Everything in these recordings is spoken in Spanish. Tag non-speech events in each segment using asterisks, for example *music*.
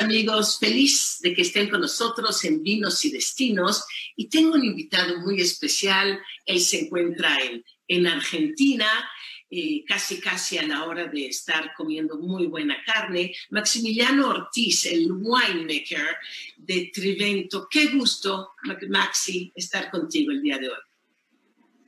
amigos, feliz de que estén con nosotros en Vinos y Destinos y tengo un invitado muy especial. Él se encuentra en, en Argentina, eh, casi casi a la hora de estar comiendo muy buena carne. Maximiliano Ortiz, el winemaker de Trivento. Qué gusto, Maxi, estar contigo el día de hoy.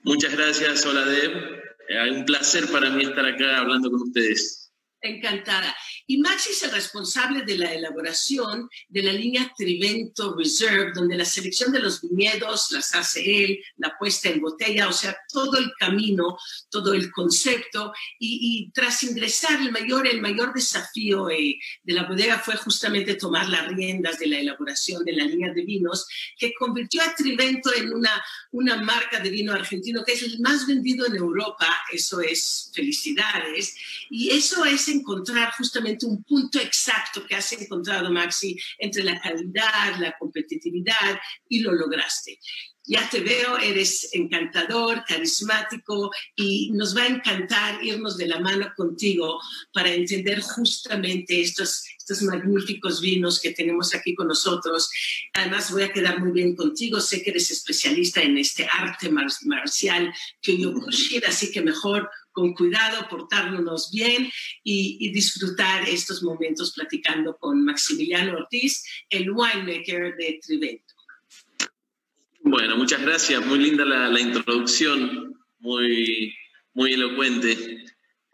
Muchas gracias, hola Deb. Eh, un placer para mí estar acá hablando con ustedes. Encantada. Y Maxi es el responsable de la elaboración de la línea Trivento Reserve, donde la selección de los viñedos las hace él, la puesta en botella, o sea, todo el camino, todo el concepto. Y, tras ingresar, el mayor, el mayor desafío eh, de la bodega fue justamente tomar las riendas de la elaboración de la línea de vinos, que convirtió a Trivento en una, una marca de vino argentino que es el más vendido en Europa. Eso es felicidades. Y eso es encontrar justamente un punto exacto que has encontrado, Maxi, entre la calidad, la competitividad y lo lograste. Ya te veo, eres encantador, carismático y nos va a encantar irnos de la mano contigo para entender justamente estos, estos magníficos vinos que tenemos aquí con nosotros. Además, voy a quedar muy bien contigo. Sé que eres especialista en este arte marcial que yo así que mejor con cuidado, portarnos bien y, disfrutar estos momentos platicando con Maximiliano Ortiz, el winemaker de Trivento. Bueno, muchas gracias. Muy linda la, introducción, muy, muy elocuente.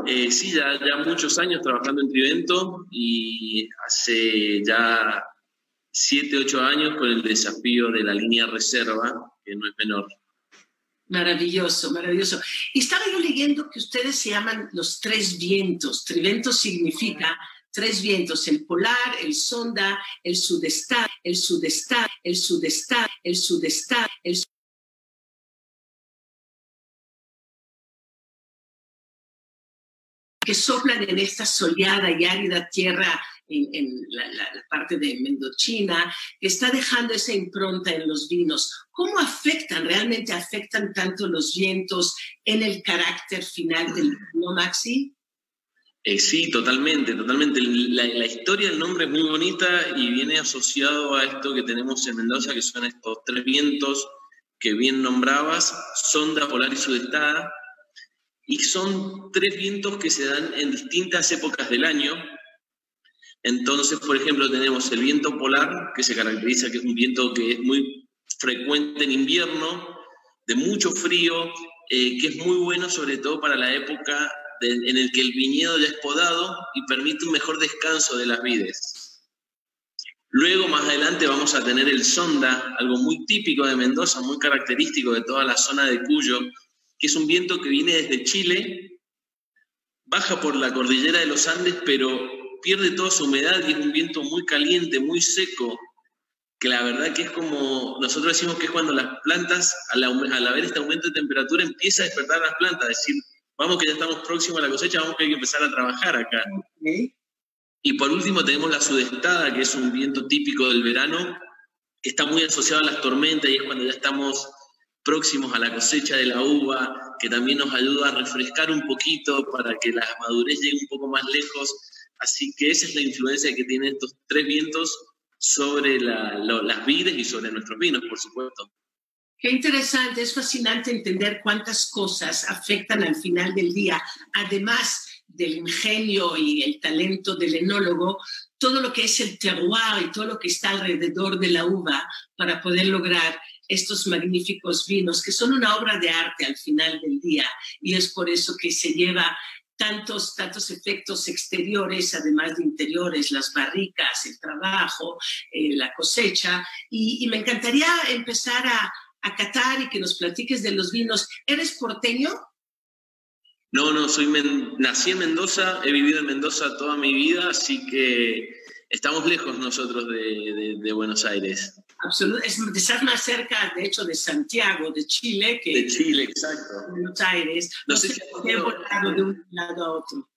Eh, sí, ya, ya muchos años trabajando en Trivento y hace ya siete, ocho años con el desafío de la línea reserva, que no es menor. Maravilloso, maravilloso. Y estaba yo leyendo que ustedes se llaman los tres vientos. Trivento significa tres vientos, el polar, el sonda, el sudestar, el sudestar, el sudestar, el sudestar, el que soplan en esta soleada y árida tierra en, la, parte de Mendochina, que está dejando esa impronta en los vinos. ¿Cómo afectan, realmente afectan tanto los vientos en el carácter final del vino, Maxi? Eh, sí, totalmente, totalmente. La, la, historia del nombre es muy bonita y viene asociado a esto que tenemos en Mendoza, que son estos tres vientos que bien nombrabas, sonda, polar y sudestada, y son tres vientos que se dan en distintas épocas del año, entonces, por ejemplo, tenemos el viento polar, que se caracteriza que es un viento que es muy frecuente en invierno, de mucho frío, eh, que es muy bueno sobre todo para la época en el que el viñedo ya es podado y permite un mejor descanso de las vides. Luego, más adelante, vamos a tener el sonda, algo muy típico de Mendoza, muy característico de toda la zona de Cuyo, que es un viento que viene desde Chile, baja por la cordillera de los Andes, pero pierde toda su humedad y es un viento muy caliente, muy seco, que la verdad que es como, nosotros decimos que es cuando las plantas, al, haber este aumento de temperatura, empieza a despertar las plantas, decir, vamos que ya estamos próximos a la cosecha, vamos que hay que empezar a trabajar acá. Y por último tenemos la sudestada, que es un viento típico del verano, que está muy asociado a las tormentas y es cuando ya estamos próximos a la cosecha de la uva, que también nos ayuda a refrescar un poquito para que la madurez llegue un poco más lejos Así que esa es la influencia que tienen estos tres vientos sobre las vides y sobre nuestros vinos, por supuesto. Qué interesante, es fascinante entender cuántas cosas afectan al final del día, además del ingenio y el talento del enólogo, todo lo que es el terroir y todo lo que está alrededor de la uva para poder lograr estos magníficos vinos, que son una obra de arte al final del día. Y es por eso que se lleva tantos, tantos efectos exteriores, además de interiores, las barricas, el trabajo, eh, la cosecha. Y, me encantaría empezar a, a catar y que nos platiques de los vinos. ¿Eres porteño? No, no, soy nací en Mendoza, he vivido en Mendoza toda mi vida, así que estamos lejos nosotros de, de, Buenos Aires. Absolutamente, estar más cerca, de hecho, de Santiago, de Chile, que de Chile, exacto. Buenos Aires. No, sé, si has tenido, de un lado a otro.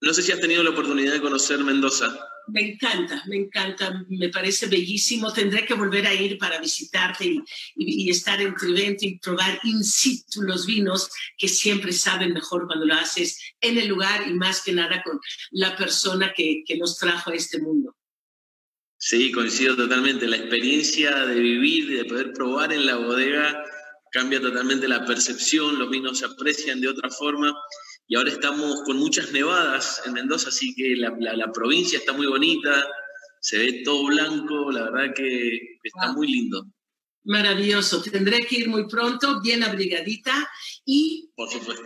No sé si has tenido la oportunidad de conocer Mendoza. Me encanta, me encanta, me parece bellísimo. Tendré que volver a ir para visitarte y, estar en Trivento y probar in situ los vinos que siempre saben mejor cuando lo haces en el lugar y más que nada con la persona que, que los trajo a este mundo. Sí, coincido totalmente. La experiencia de vivir y de poder probar en la bodega cambia totalmente la percepción, los vinos se aprecian de otra forma y ahora estamos con muchas nevadas en Mendoza, así que la, provincia está muy bonita, se ve todo blanco, la verdad que está muy lindo. Maravilloso, tendré que ir muy pronto, bien abrigadita y por supuesto.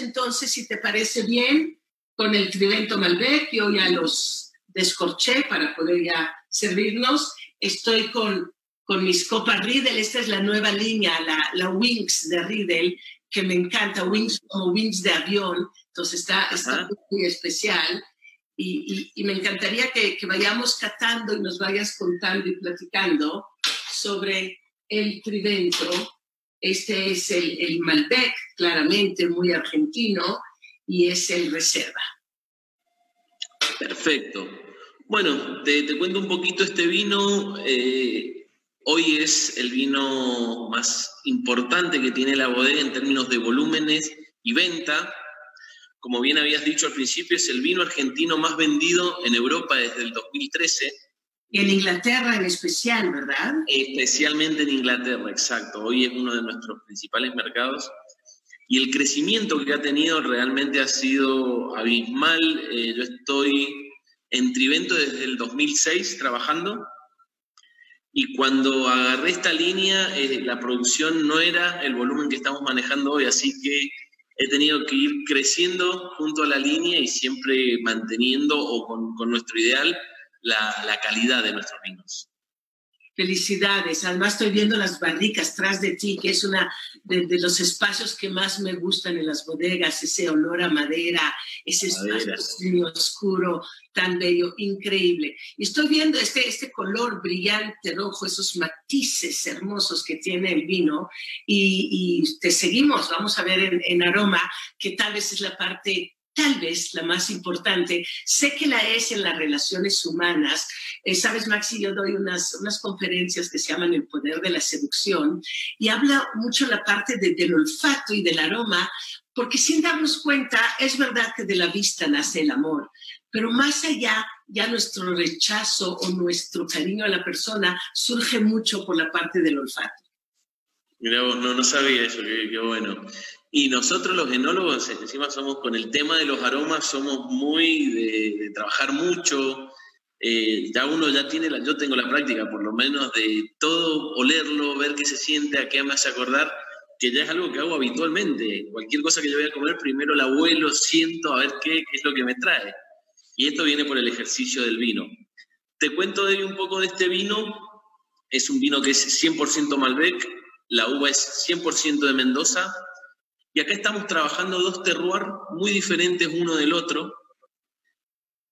entonces, si te parece bien, con el Trivento Malbec, yo ya los descorché para poder ya servirnos. Estoy con, con mis copas Riedel, esta es la nueva línea, la, la Wings de Riedel, que me encanta, Wings como Wings de avión, entonces está, está muy especial. Y, y, me encantaría que, que, vayamos catando y nos vayas contando y platicando sobre el Trivento. Este es el, el Malbec, claramente muy argentino, y es el Reserva. Perfecto. Bueno, te, cuento un poquito este vino. Eh, hoy es el vino más importante que tiene la bodega en términos de volúmenes y venta. Como bien habías dicho al principio, es el vino argentino más vendido en Europa desde el 2013. Y en Inglaterra en especial, ¿verdad? Especialmente en Inglaterra, exacto. Hoy es uno de nuestros principales mercados. Y el crecimiento que ha tenido realmente ha sido abismal. Eh, yo estoy en Trivento desde el 2006 trabajando y cuando agarré esta línea eh, la producción no era el volumen que estamos manejando hoy, así que he tenido que ir creciendo junto a la línea y siempre manteniendo o con, nuestro ideal la, la calidad de nuestros vinos. Felicidades. Además estoy viendo las barricas tras de ti, que es una de, los espacios que más me gustan en las bodegas, ese olor a madera, ese espacio oscuro, tan bello, increíble. Y estoy viendo este, este color brillante rojo, esos matices hermosos que tiene el vino y, te seguimos, vamos a ver en, en aroma, que tal vez es la parte tal vez la más importante. Sé que la es en las relaciones humanas. Eh, Sabes, Maxi, yo doy unas, unas conferencias que se llaman El Poder de la Seducción y habla mucho la parte del olfato y del aroma, porque sin darnos cuenta, es verdad que de la vista nace el amor, pero más allá, ya nuestro rechazo o nuestro cariño a la persona surge mucho por la parte del olfato. Mira, no, no sabía eso, qué bueno. Y nosotros los genólogos, encima somos con el tema de los aromas, somos muy de, trabajar mucho. Eh, ya uno ya tiene, la, yo tengo la práctica por lo menos de todo olerlo, ver qué se siente, a qué me hace acordar, que ya es algo que hago habitualmente. Cualquier cosa que yo voy a comer, primero la huelo, siento, a ver qué, qué es lo que me trae. Y esto viene por el ejercicio del vino. Te cuento de un poco de este vino. Es un vino que es 100% Malbec, la uva es 100% de Mendoza, y acá estamos trabajando dos terroirs muy diferentes uno del otro,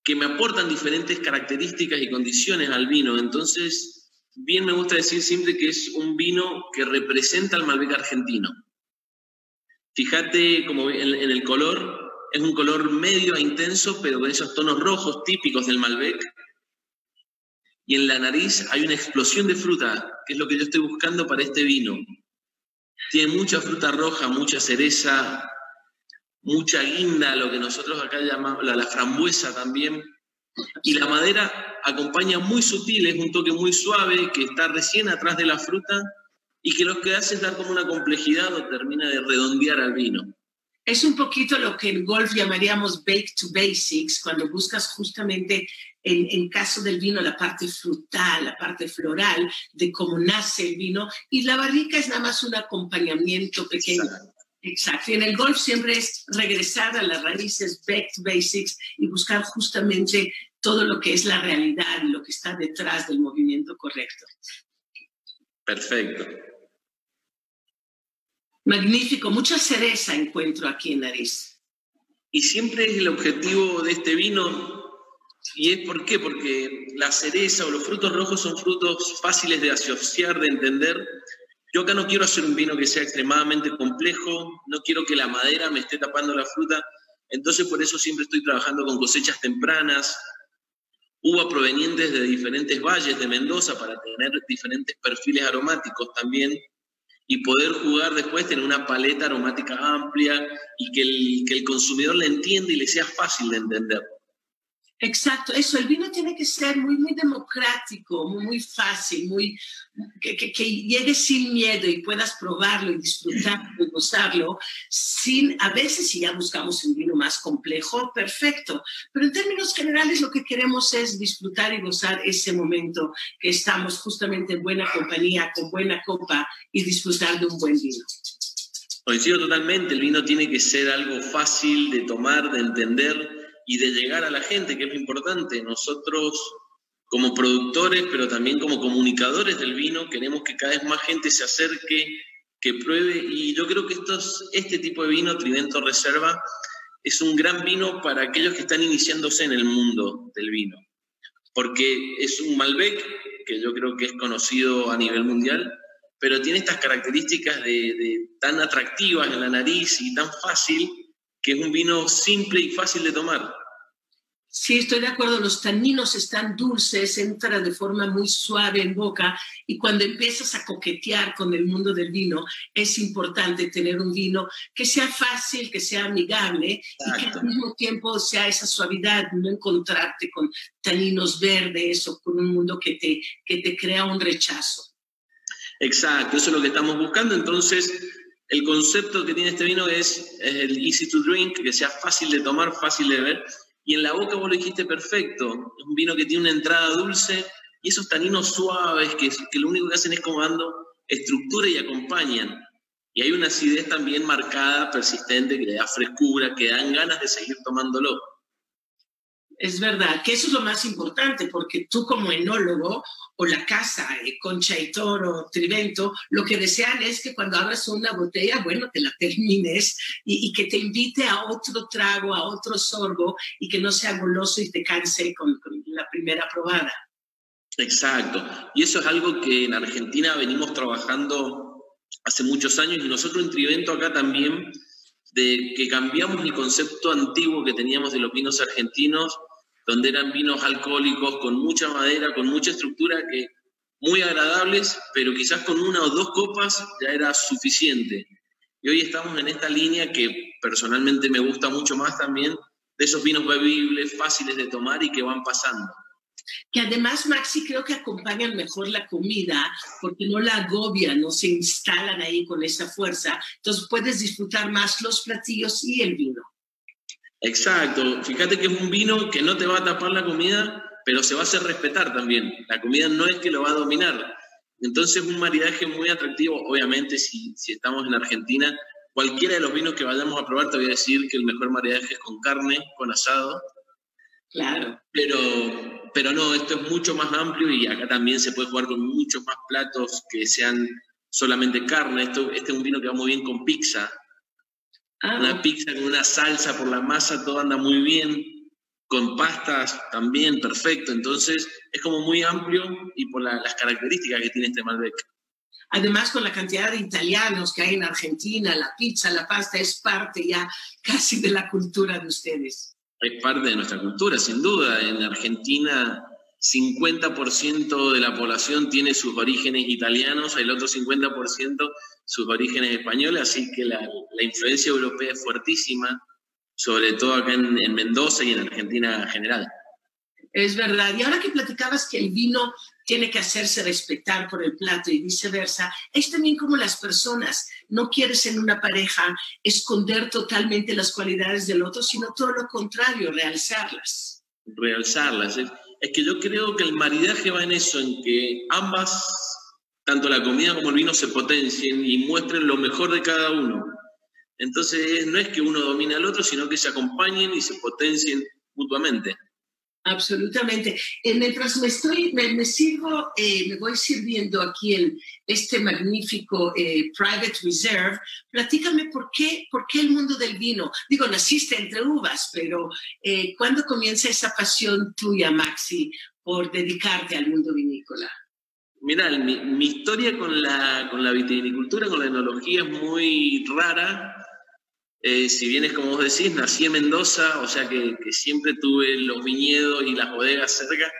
que me aportan diferentes características y condiciones al vino. Entonces, bien me gusta decir siempre que es un vino que representa al Malbec argentino. Fíjate como en, en el color, es un color medio e intenso, pero con esos tonos rojos típicos del Malbec. Y en la nariz hay una explosión de fruta, que es lo que yo estoy buscando para este vino. Tiene mucha fruta roja, mucha cereza, mucha guinda, lo que nosotros acá llamamos la, frambuesa también. Y la madera acompaña muy sutil, es un toque muy suave que está recién atrás de la fruta y que lo que hace es dar como una complejidad o termina de redondear al vino. Es un poquito lo que en golf llamaríamos bake to basics, cuando buscas justamente en, caso del vino, la parte frutal, la parte floral de cómo nace el vino, y la barrica es nada más un acompañamiento pequeño. Exacto. Y en el golf siempre es regresar a las raíces, back to basics, y buscar justamente todo lo que es la realidad y lo que está detrás del movimiento correcto. Perfecto. Magnífico. Mucha cereza encuentro aquí en Nariz. Y siempre es el objetivo de este vino ¿Y es por qué? Porque la cereza o los frutos rojos son frutos fáciles de asociar, de entender. Yo acá no quiero hacer un vino que sea extremadamente complejo, no quiero que la madera me esté tapando la fruta, entonces por eso siempre estoy trabajando con cosechas tempranas, uva provenientes de diferentes valles de Mendoza para tener diferentes perfiles aromáticos también y poder jugar después en una paleta aromática amplia y que el, que el consumidor la entienda y le sea fácil de entender. Exacto, eso, el vino tiene que ser muy, muy democrático, muy, fácil, muy, que, que, que, llegue sin miedo y puedas probarlo y disfrutarlo y gozarlo, sin, a veces si ya buscamos un vino más complejo, perfecto, pero en términos generales lo que queremos es disfrutar y gozar ese momento que estamos justamente en buena compañía, con buena copa y disfrutar de un buen vino. Coincido totalmente, el vino tiene que ser algo fácil de tomar, de entender y de llegar a la gente, que es lo importante. Nosotros como productores, pero también como comunicadores del vino, queremos que cada vez más gente se acerque, que pruebe, y yo creo que estos, este tipo de vino, Tridento Reserva, es un gran vino para aquellos que están iniciándose en el mundo del vino, porque es un Malbec, que yo creo que es conocido a nivel mundial, pero tiene estas características de, de tan atractivas en la nariz y tan fácil, que es un vino simple y fácil de tomar. Sí, estoy de acuerdo, los taninos están dulces, entran de forma muy suave en boca y cuando empiezas a coquetear con el mundo del vino, es importante tener un vino que sea fácil, que sea amigable Exacto. y que al mismo tiempo sea esa suavidad, no encontrarte con taninos verdes o con un mundo que te, que te crea un rechazo. Exacto, eso es lo que estamos buscando, entonces el concepto que tiene este vino es, el easy to drink, que sea fácil de tomar, fácil de ver. Y en la boca vos lo dijiste perfecto. Es un vino que tiene una entrada dulce y esos taninos suaves que, que lo único que hacen es como dando estructura y acompañan. Y hay una acidez también marcada, persistente, que le da frescura, que dan ganas de seguir tomándolo. Es verdad, que eso es lo más importante, porque tú como enólogo o la casa, eh, Concha y Toro, Trivento, lo que desean es que cuando abras una botella, bueno, te la termines y, que te invite a otro trago, a otro sorbo y que no sea goloso y te canse con, con la primera probada. Exacto. Y eso es algo que en Argentina venimos trabajando hace muchos años y nosotros en Trivento acá también, de que cambiamos el concepto antiguo que teníamos de los vinos argentinos donde eran vinos alcohólicos con mucha madera, con mucha estructura, que muy agradables, pero quizás con una o dos copas ya era suficiente. Y hoy estamos en esta línea que personalmente me gusta mucho más también, de esos vinos bebibles, fáciles de tomar y que van pasando. Que además, Maxi, creo que acompañan mejor la comida porque no la agobian, no se instalan ahí con esa fuerza. Entonces puedes disfrutar más los platillos y el vino. Exacto. Fíjate que es un vino que no te va a tapar la comida, pero se va a hacer respetar también. La comida no es que lo va a dominar. Entonces, un maridaje muy atractivo. Obviamente, si, si estamos en Argentina, cualquiera de los vinos que vayamos a probar, te voy a decir que el mejor maridaje es con carne, con asado. Claro. Pero, pero no, esto es mucho más amplio y acá también se puede jugar con muchos más platos que sean solamente carne. Esto, este es un vino que va muy bien con pizza. Ah. Una pizza con una salsa por la masa, todo anda muy bien. Con pastas también, perfecto. Entonces es como muy amplio y por la, las características que tiene este Malbec. Además, con la cantidad de italianos que hay en Argentina, la pizza, la pasta es parte ya casi de la cultura de ustedes. Es parte de nuestra cultura, sin duda. En Argentina 50% de la población tiene sus orígenes italianos, el otro 50% sus orígenes españoles, así que la, la influencia europea es fuertísima, sobre todo acá en, en, Mendoza y en Argentina en general. Es verdad. Y ahora que platicabas que el vino tiene que hacerse respetar por el plato y viceversa, es también como las personas. No quieres en una pareja esconder totalmente las cualidades del otro, sino todo lo contrario, realzarlas. Realzarlas. ¿eh? Es que yo creo que el maridaje va en eso, en que ambas, tanto la comida como el vino, se potencien y muestren lo mejor de cada uno. Entonces, no es que uno domine al otro, sino que se acompañen y se potencien mutuamente. Absolutamente. Mientras me estoy, me, me sirvo, eh, me voy sirviendo aquí en este magnífico eh, Private Reserve, platícame por qué, por qué el mundo del vino. Digo, naciste entre uvas, pero eh, ¿cuándo comienza esa pasión tuya, Maxi, por dedicarte al mundo vinícola? Mira, mi, mi, historia con la, con la vitivinicultura, con la enología es muy rara eh, si bien es como vos decís, nací en Mendoza, o sea que, siempre tuve los viñedos y las bodegas cerca.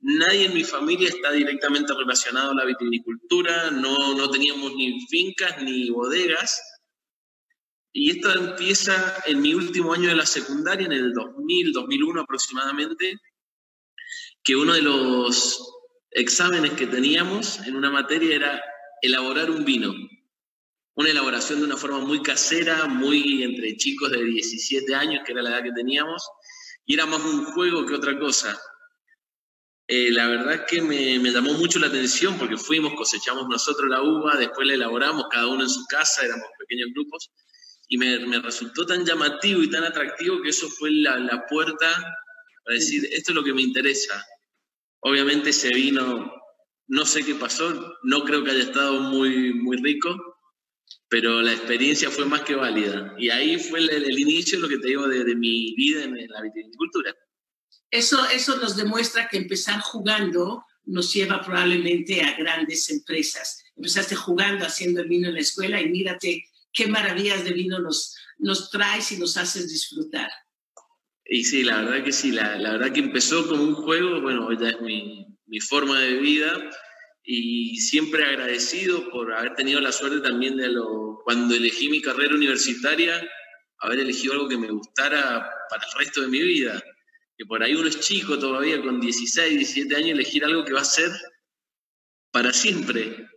Nadie en mi familia está directamente relacionado a la vitivinicultura, no, no teníamos ni fincas ni bodegas. Y esto empieza en mi último año de la secundaria, en el 2000, 2001 aproximadamente, que uno de los exámenes que teníamos en una materia era elaborar un vino. Una elaboración de una forma muy casera, muy entre chicos de 17 años, que era la edad que teníamos, y era más un juego que otra cosa. Eh, la verdad que me, llamó mucho la atención porque fuimos, cosechamos nosotros la uva, después la elaboramos cada uno en su casa, éramos pequeños grupos, y me, me resultó tan llamativo y tan atractivo que eso fue la, la, puerta para decir, esto es lo que me interesa. Obviamente ese vino, no sé qué pasó, no creo que haya estado muy, muy rico, pero la experiencia fue más que válida. Y ahí fue el, el inicio, lo que te digo, de, de mi vida en, en la viticultura. Eso, eso nos demuestra que empezar jugando nos lleva probablemente a grandes empresas. Empezaste jugando, haciendo el vino en la escuela y mírate qué maravillas de vino nos, nos traes y nos haces disfrutar. Y sí, la verdad que sí, la, la verdad que empezó como un juego, bueno, ya es mi, mi forma de vida y siempre agradecido por haber tenido la suerte también de lo, cuando elegí mi carrera universitaria, haber elegido algo que me gustara para el resto de mi vida que por ahí uno es chico todavía, con 16, 17 años, elegir algo que va a ser para siempre.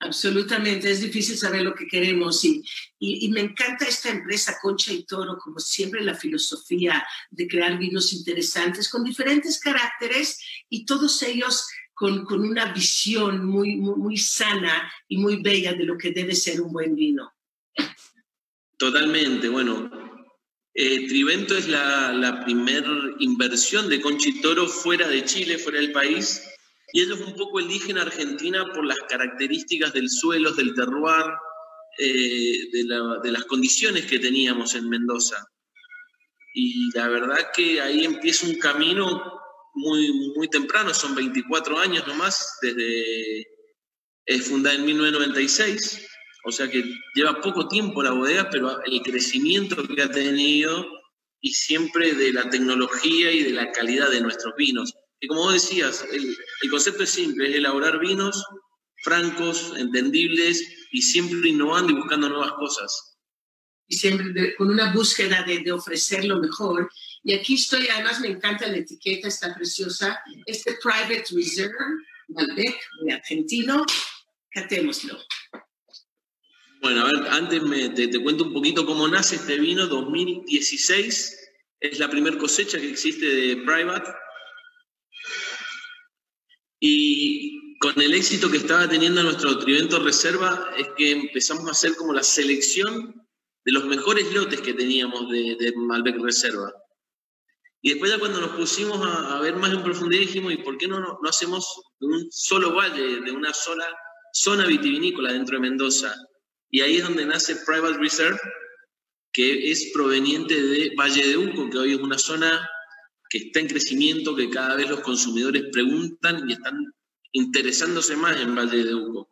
Absolutamente, es difícil saber lo que queremos y, y, y, me encanta esta empresa Concha y Toro, como siempre la filosofía de crear vinos interesantes con diferentes caracteres y todos ellos con, con una visión muy, muy, muy sana y muy bella de lo que debe ser un buen vino. Totalmente, bueno, eh, Trivento es la, la primera inversión de Conchitoro fuera de Chile, fuera del país, y ellos un poco eligen Argentina por las características del suelo, del terroir, eh, de, la, de, las condiciones que teníamos en Mendoza. Y la verdad que ahí empieza un camino muy, muy temprano, son 24 años nomás, desde es fundada en 1996 o sea que lleva poco tiempo la bodega, pero el crecimiento que ha tenido y siempre de la tecnología y de la calidad de nuestros vinos. Y como vos decías, el, el concepto es simple, es elaborar vinos francos, entendibles y siempre innovando y buscando nuevas cosas. Y siempre de, con una búsqueda de, de, ofrecer lo mejor. Y aquí estoy, además me encanta la etiqueta, está preciosa. Este Private Reserve, Malbec, muy argentino. Catémoslo. Bueno, a ver, antes me, te, te, cuento un poquito cómo nace este vino. 2016 es la primera cosecha que existe de Private. Y con el éxito que estaba teniendo nuestro Trivento Reserva es que empezamos a hacer como la selección de los mejores lotes que teníamos de, de Malbec Reserva. Y después ya cuando nos pusimos a, ver más en profundidad dijimos, ¿y por qué no, no hacemos un solo valle, de una sola zona vitivinícola dentro de Mendoza? Y ahí es donde nace Private Reserve, que es proveniente de Valle de Uco, que hoy es una zona que está en crecimiento, que cada vez los consumidores preguntan y están interesándose más en Valle de Uco.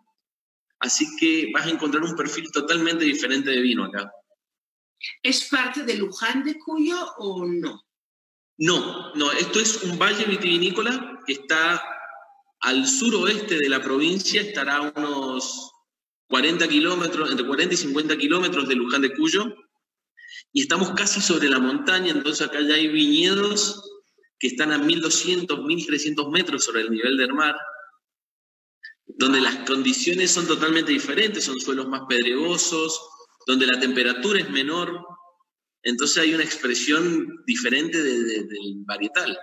Así que vas a encontrar un perfil totalmente diferente de vino acá. ¿Es parte de Luján de Cuyo o no? No, no, esto es un valle vitivinícola que está al suroeste de la provincia, estará a unos 40 kilómetros, entre 40 y 50 kilómetros de Luján de Cuyo, y estamos casi sobre la montaña, entonces acá ya hay viñedos que están a 1200, 1300 metros sobre el nivel del mar, donde las condiciones son totalmente diferentes, son suelos más pedregosos, donde la temperatura es menor, entonces hay una expresión diferente de, de, del varietal.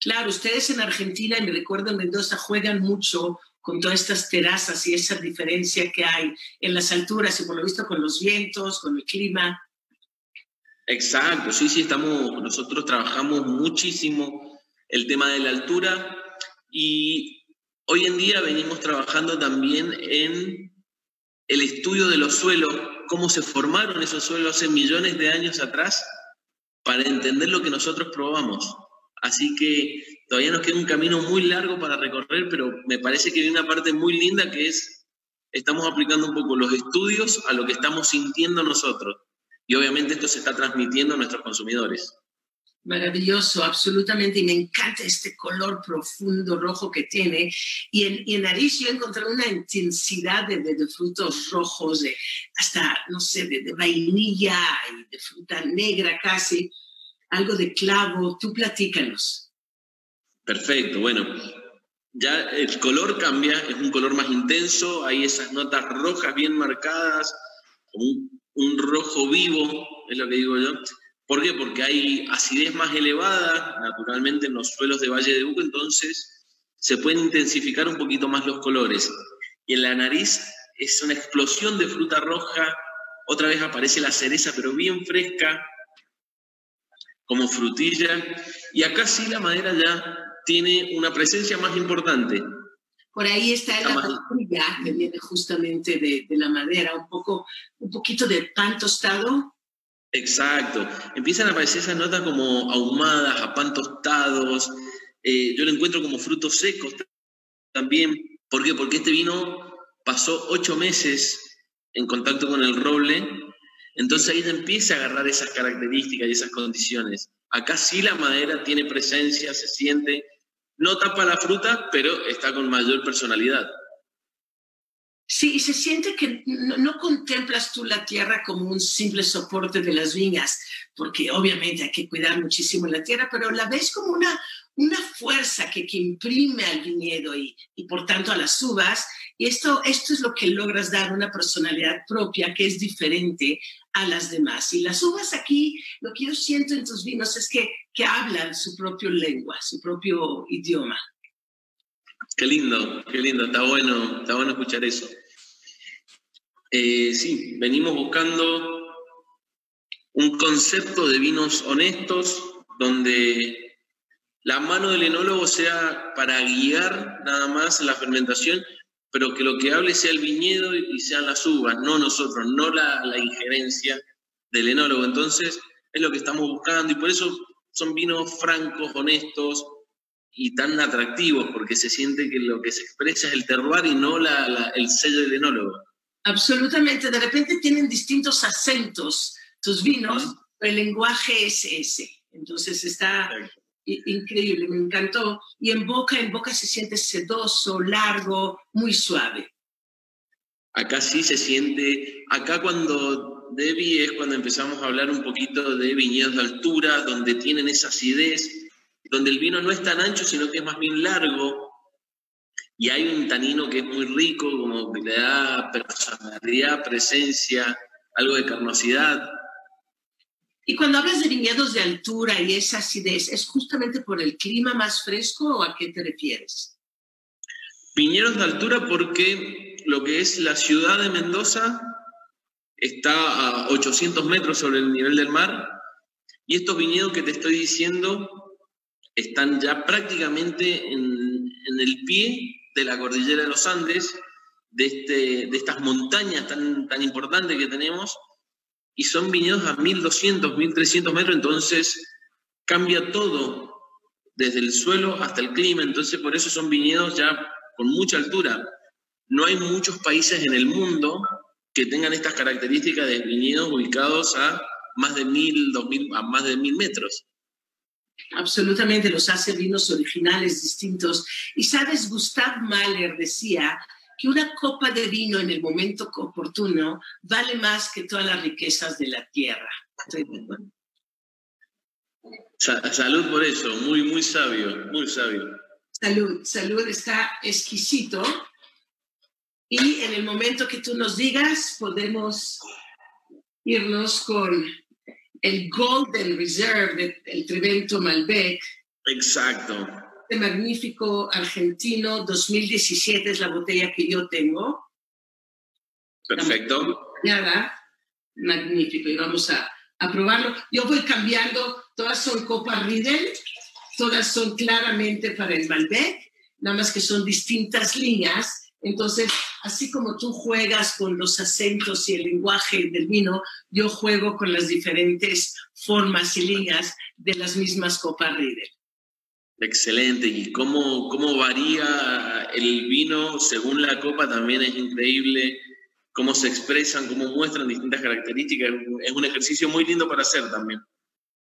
Claro, ustedes en Argentina, y me recuerdo en Mendoza, juegan mucho con todas estas terrazas y esa diferencia que hay en las alturas y por lo visto con los vientos, con el clima. Exacto, sí, sí, estamos, nosotros trabajamos muchísimo el tema de la altura y hoy en día venimos trabajando también en el estudio de los suelos, cómo se formaron esos suelos hace millones de años atrás para entender lo que nosotros probamos. Así que todavía nos queda un camino muy largo para recorrer, pero me parece que hay una parte muy linda que es, estamos aplicando un poco los estudios a lo que estamos sintiendo nosotros. Y obviamente esto se está transmitiendo a nuestros consumidores. Maravilloso, absolutamente. Y me encanta este color profundo rojo que tiene. Y en, y en nariz yo encontré una intensidad de, frutos rojos, hasta, no sé, de, vainilla y de fruta negra casi, algo de clavo. Tú platícanos. Perfecto, bueno. Ya el color cambia, es un color más intenso, hay esas notas rojas bien marcadas, un, un rojo vivo, es lo que digo yo ¿Por qué? Porque hay acidez más elevada, naturalmente, en los suelos de Valle de Uco, entonces se pueden intensificar un poquito más los colores. Y en la nariz es una explosión de fruta roja, otra vez aparece la cereza, pero bien fresca, como frutilla. Y acá sí la madera ya tiene una presencia más importante. Por ahí está el frutilla que viene justamente de, de, la madera, un, poco, un poquito de pan tostado Exacto. Empiezan a aparecer esas notas como ahumadas, a pan tostados. Eh, yo lo encuentro como frutos secos también. ¿Por qué? Porque este vino pasó ocho meses en contacto con el roble. Entonces ahí empieza a agarrar esas características y esas condiciones. Acá sí la madera tiene presencia, se siente. No tapa la fruta, pero está con mayor personalidad. Sí, y se siente que no, contemplas tú la tierra como un simple soporte de las viñas, porque obviamente hay que cuidar muchísimo la tierra, pero la ves como una, una fuerza que, que imprime al viñedo y, y, por tanto a las uvas. Y esto, esto es lo que logras dar una personalidad propia que es diferente a las demás. Y las uvas aquí, lo que yo siento en tus vinos es que, que hablan su propio lengua, su propio idioma. Qué lindo, qué lindo, está bueno, está bueno escuchar eso. Eh, sí, venimos buscando un concepto de vinos honestos donde la mano del enólogo sea para guiar nada más la fermentación, pero que lo que hable sea el viñedo y sean las uvas, no nosotros, no la, la injerencia del enólogo. Entonces, es lo que estamos buscando y por eso son vinos francos, honestos, y tan atractivos porque se siente que lo que se expresa es el terroir y no la, el sello del enólogo. Absolutamente, de repente tienen distintos acentos tus vinos, pero el lenguaje es ese. Entonces está increíble, me encantó. Y en boca, en boca se siente sedoso, largo, muy suave. Acá sí se siente, acá cuando Debbie es cuando empezamos a hablar un poquito de viñedos de altura, donde tienen esa acidez, donde el vino no es tan ancho, sino que es más bien largo, y hay un tanino que es muy rico, como que le da personalidad, presencia, algo de carnosidad. Y cuando hablas de viñedos de altura y esa acidez, ¿es justamente por el clima más fresco o a qué te refieres? Viñedos de altura porque lo que es la ciudad de Mendoza está a 800 metros sobre el nivel del mar y estos viñedos que te estoy diciendo están ya prácticamente en, el pie de la cordillera de los Andes, de, este, de estas montañas tan, tan importantes que tenemos, y son viñedos a 1200, 1300 metros, entonces cambia todo, desde el suelo hasta el clima, entonces por eso son viñedos ya con mucha altura. No hay muchos países en el mundo que tengan estas características de viñedos ubicados a más de 1000, 2000, a más de 1000 metros. Absolutamente, los hace vinos originales distintos. Y sabes, Gustav Mahler decía que una copa de vino en el momento oportuno vale más que todas las riquezas de la tierra. Salud por eso, muy, muy sabio, muy sabio. Salud, salud, está exquisito. Y en el momento que tú nos digas, podemos irnos con el Golden Reserve del Trivento Malbec. Exacto. Este magnífico argentino 2017 es la botella que yo tengo. Perfecto. Magnífico. Y vamos a, a probarlo. Yo voy cambiando. Todas son Copa Riedel. Todas son claramente para el Malbec. Nada más que son distintas líneas entonces, así como tú juegas con los acentos y el lenguaje del vino, yo juego con las diferentes formas y líneas de las mismas copas Riedel. Excelente. Y cómo, cómo varía el vino según la copa también es increíble. Cómo se expresan, cómo muestran distintas características. Es un ejercicio muy lindo para hacer también.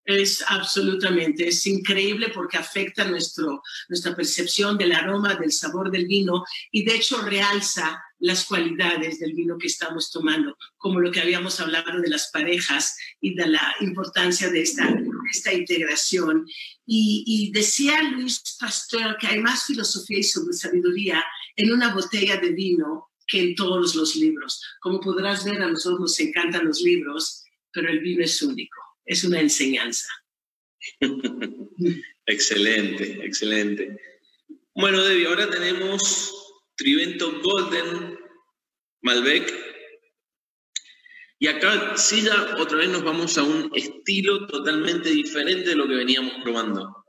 Es absolutamente, es increíble porque afecta nuestro, nuestra percepción del aroma, del sabor del vino y de hecho realza las cualidades del vino que estamos tomando, como lo que habíamos hablado de las parejas y de la importancia de esta, esta integración. Y, y decía Luis Pasteur que hay más filosofía y sabiduría en una botella de vino que en todos los libros. Como podrás ver, a nosotros nos encantan los libros, pero el vino es único es una enseñanza. *laughs* excelente, excelente. Bueno, Debbie, ahora tenemos Trivento Golden Malbec. Y acá sí ya otra vez nos vamos a un estilo totalmente diferente de lo que veníamos probando.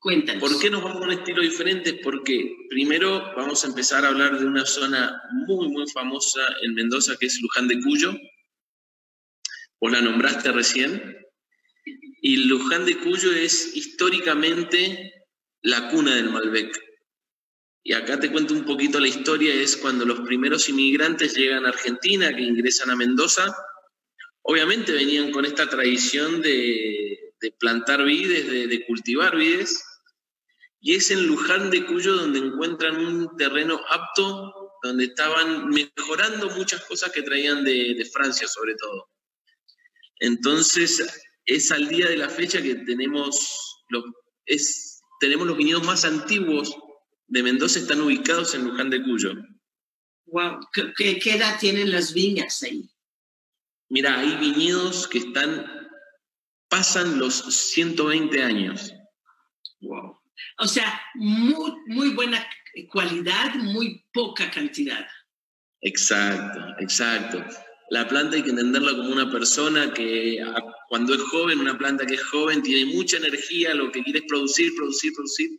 Cuéntanos. ¿Por qué nos vamos a un estilo diferente? Porque primero vamos a empezar a hablar de una zona muy, muy famosa en Mendoza, que es Luján de Cuyo vos la nombraste recién, y Luján de Cuyo es históricamente la cuna del Malbec. Y acá te cuento un poquito la historia, es cuando los primeros inmigrantes llegan a Argentina, que ingresan a Mendoza, obviamente venían con esta tradición de, plantar vides, de, cultivar vides, y es en Luján de Cuyo donde encuentran un terreno apto, donde estaban mejorando muchas cosas que traían de, Francia sobre todo. Entonces, es al día de la fecha que tenemos los, tenemos los viñedos más antiguos de Mendoza, están ubicados en Luján de Cuyo. Wow, ¿qué, qué edad tienen las viñas ahí? Mira, hay viñedos que están, pasan los 120 años. Wow. O sea, muy, muy buena cualidad, muy poca cantidad. Exacto, exacto la planta hay que entenderla como una persona que cuando es joven, una planta que es joven, tiene mucha energía, lo que quiere es producir, producir, producir,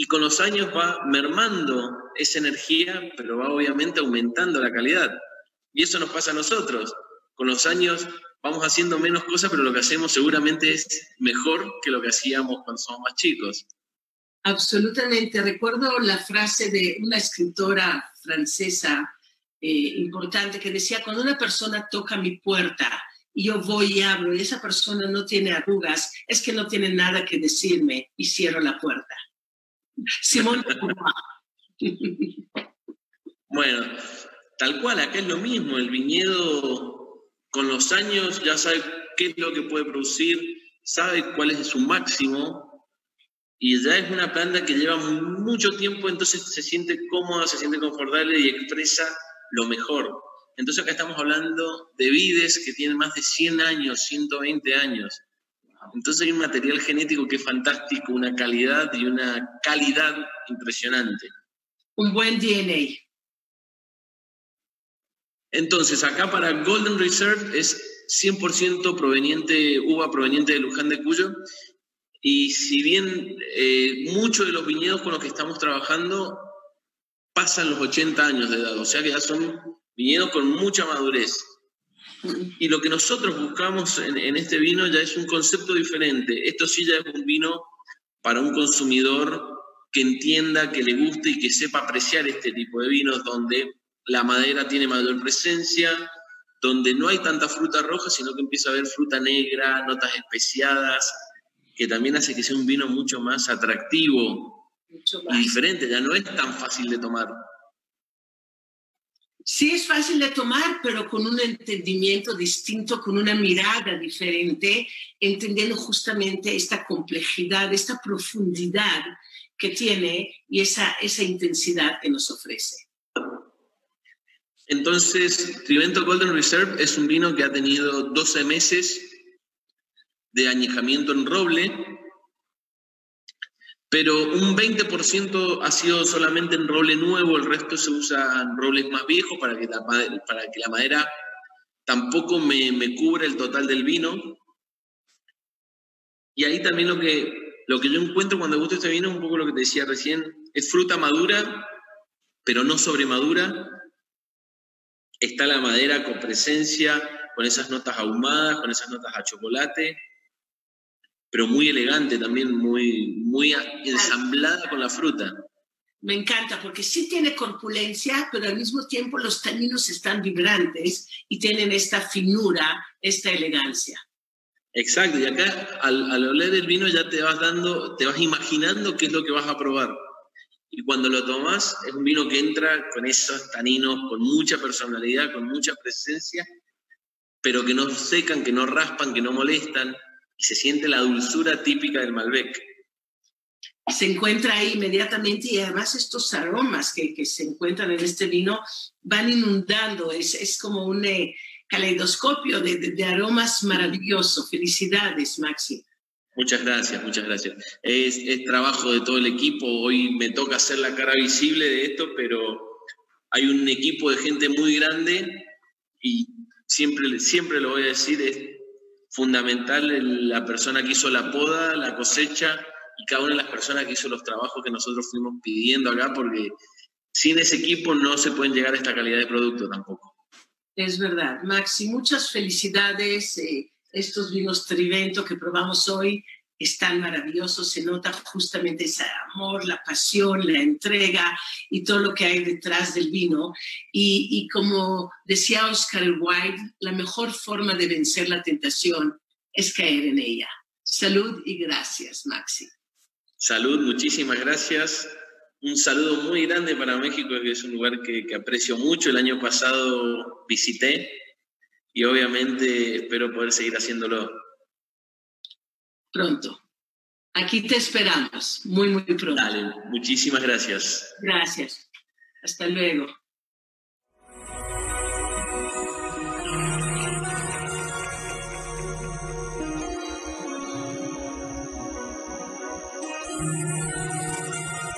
y con los años va mermando esa energía, pero va obviamente aumentando la calidad. Y eso nos pasa a nosotros. Con los años vamos haciendo menos cosas, pero lo que hacemos seguramente es mejor que lo que hacíamos cuando somos más chicos. Absolutamente. Recuerdo la frase de una escritora francesa, eh, importante que decía, cuando una persona toca mi puerta y yo voy y abro y esa persona no tiene arrugas, es que no tiene nada que decirme y cierro la puerta. Simón. bueno, tal cual, acá es lo mismo, el viñedo con los años ya sabe qué es lo que puede producir, sabe cuál es su máximo y ya es una planta que lleva mucho tiempo, entonces se siente cómoda, se siente confortable y expresa lo mejor. Entonces acá estamos hablando de vides que tienen más de 100 años, 120 años. Entonces hay un material genético que es fantástico, una calidad y una calidad impresionante. Un buen DNA. Entonces acá para Golden Reserve es 100% proveniente, uva proveniente de Luján de Cuyo. Y si bien eh, muchos de los viñedos con los que estamos trabajando pasan los 80 años de edad, o sea que ya son viñedos con mucha madurez. Y lo que nosotros buscamos en, este vino ya es un concepto diferente. Esto sí ya es un vino para un consumidor que entienda, que le guste y que sepa apreciar este tipo de vinos donde la madera tiene mayor presencia, donde no hay tanta fruta roja, sino que empieza a haber fruta negra, notas especiadas, que también hace que sea un vino mucho más atractivo y diferente, ya no es tan fácil de tomar. Sí es fácil de tomar, pero con un entendimiento distinto, con una mirada diferente, entendiendo justamente esta complejidad, esta profundidad que tiene y esa, esa intensidad que nos ofrece. Entonces, Trivento Golden Reserve es un vino que ha tenido 12 meses de añejamiento en roble, pero un 20% ha sido solamente en roble nuevo, el resto se usa en robles más viejos para que la, madera tampoco me, me cubra el total del vino. Y ahí también lo que, lo que yo encuentro cuando gusto este vino, un poco lo que te decía recién, es fruta madura, pero no sobremadura. Está la madera con presencia, con esas notas ahumadas, con esas notas a chocolate pero muy elegante también, muy, muy ensamblada con la fruta. Me encanta porque sí tiene corpulencia, pero al mismo tiempo los taninos están vibrantes y tienen esta finura, esta elegancia. Exacto, y acá al, al, oler el vino ya te vas dando, te vas imaginando qué es lo que vas a probar. Y cuando lo tomas, es un vino que entra con esos taninos, con mucha personalidad, con mucha presencia, pero que no secan, que no raspan, que no molestan, y se siente la dulzura típica del Malbec. Se encuentra ahí inmediatamente y además estos aromas que, que se encuentran en este vino van inundando, es, es como un eh, caleidoscopio de, de, aromas maravilloso. Felicidades, Maxi. Muchas gracias, muchas gracias. Es, es, trabajo de todo el equipo. Hoy me toca hacer la cara visible de esto, pero hay un equipo de gente muy grande y siempre, siempre lo voy a decir, fundamental la persona que hizo la poda, la cosecha y cada una de las personas que hizo los trabajos que nosotros fuimos pidiendo acá, porque sin ese equipo no se pueden llegar a esta calidad de producto tampoco. Es verdad, Maxi, muchas felicidades. Eh estos vinos Trivento que probamos hoy están maravillosos, se nota justamente ese amor, la pasión, la entrega y todo lo que hay detrás del vino. Y, y como decía Oscar Wilde, la mejor forma de vencer la tentación es caer en ella. Salud y gracias, Maxi. Salud, muchísimas gracias. Un saludo muy grande para México, que es un lugar que, que aprecio mucho. El año pasado visité y obviamente espero poder seguir haciéndolo. Pronto. Aquí te esperamos, muy, muy pronto. Dale, muchísimas gracias. Gracias. Hasta luego.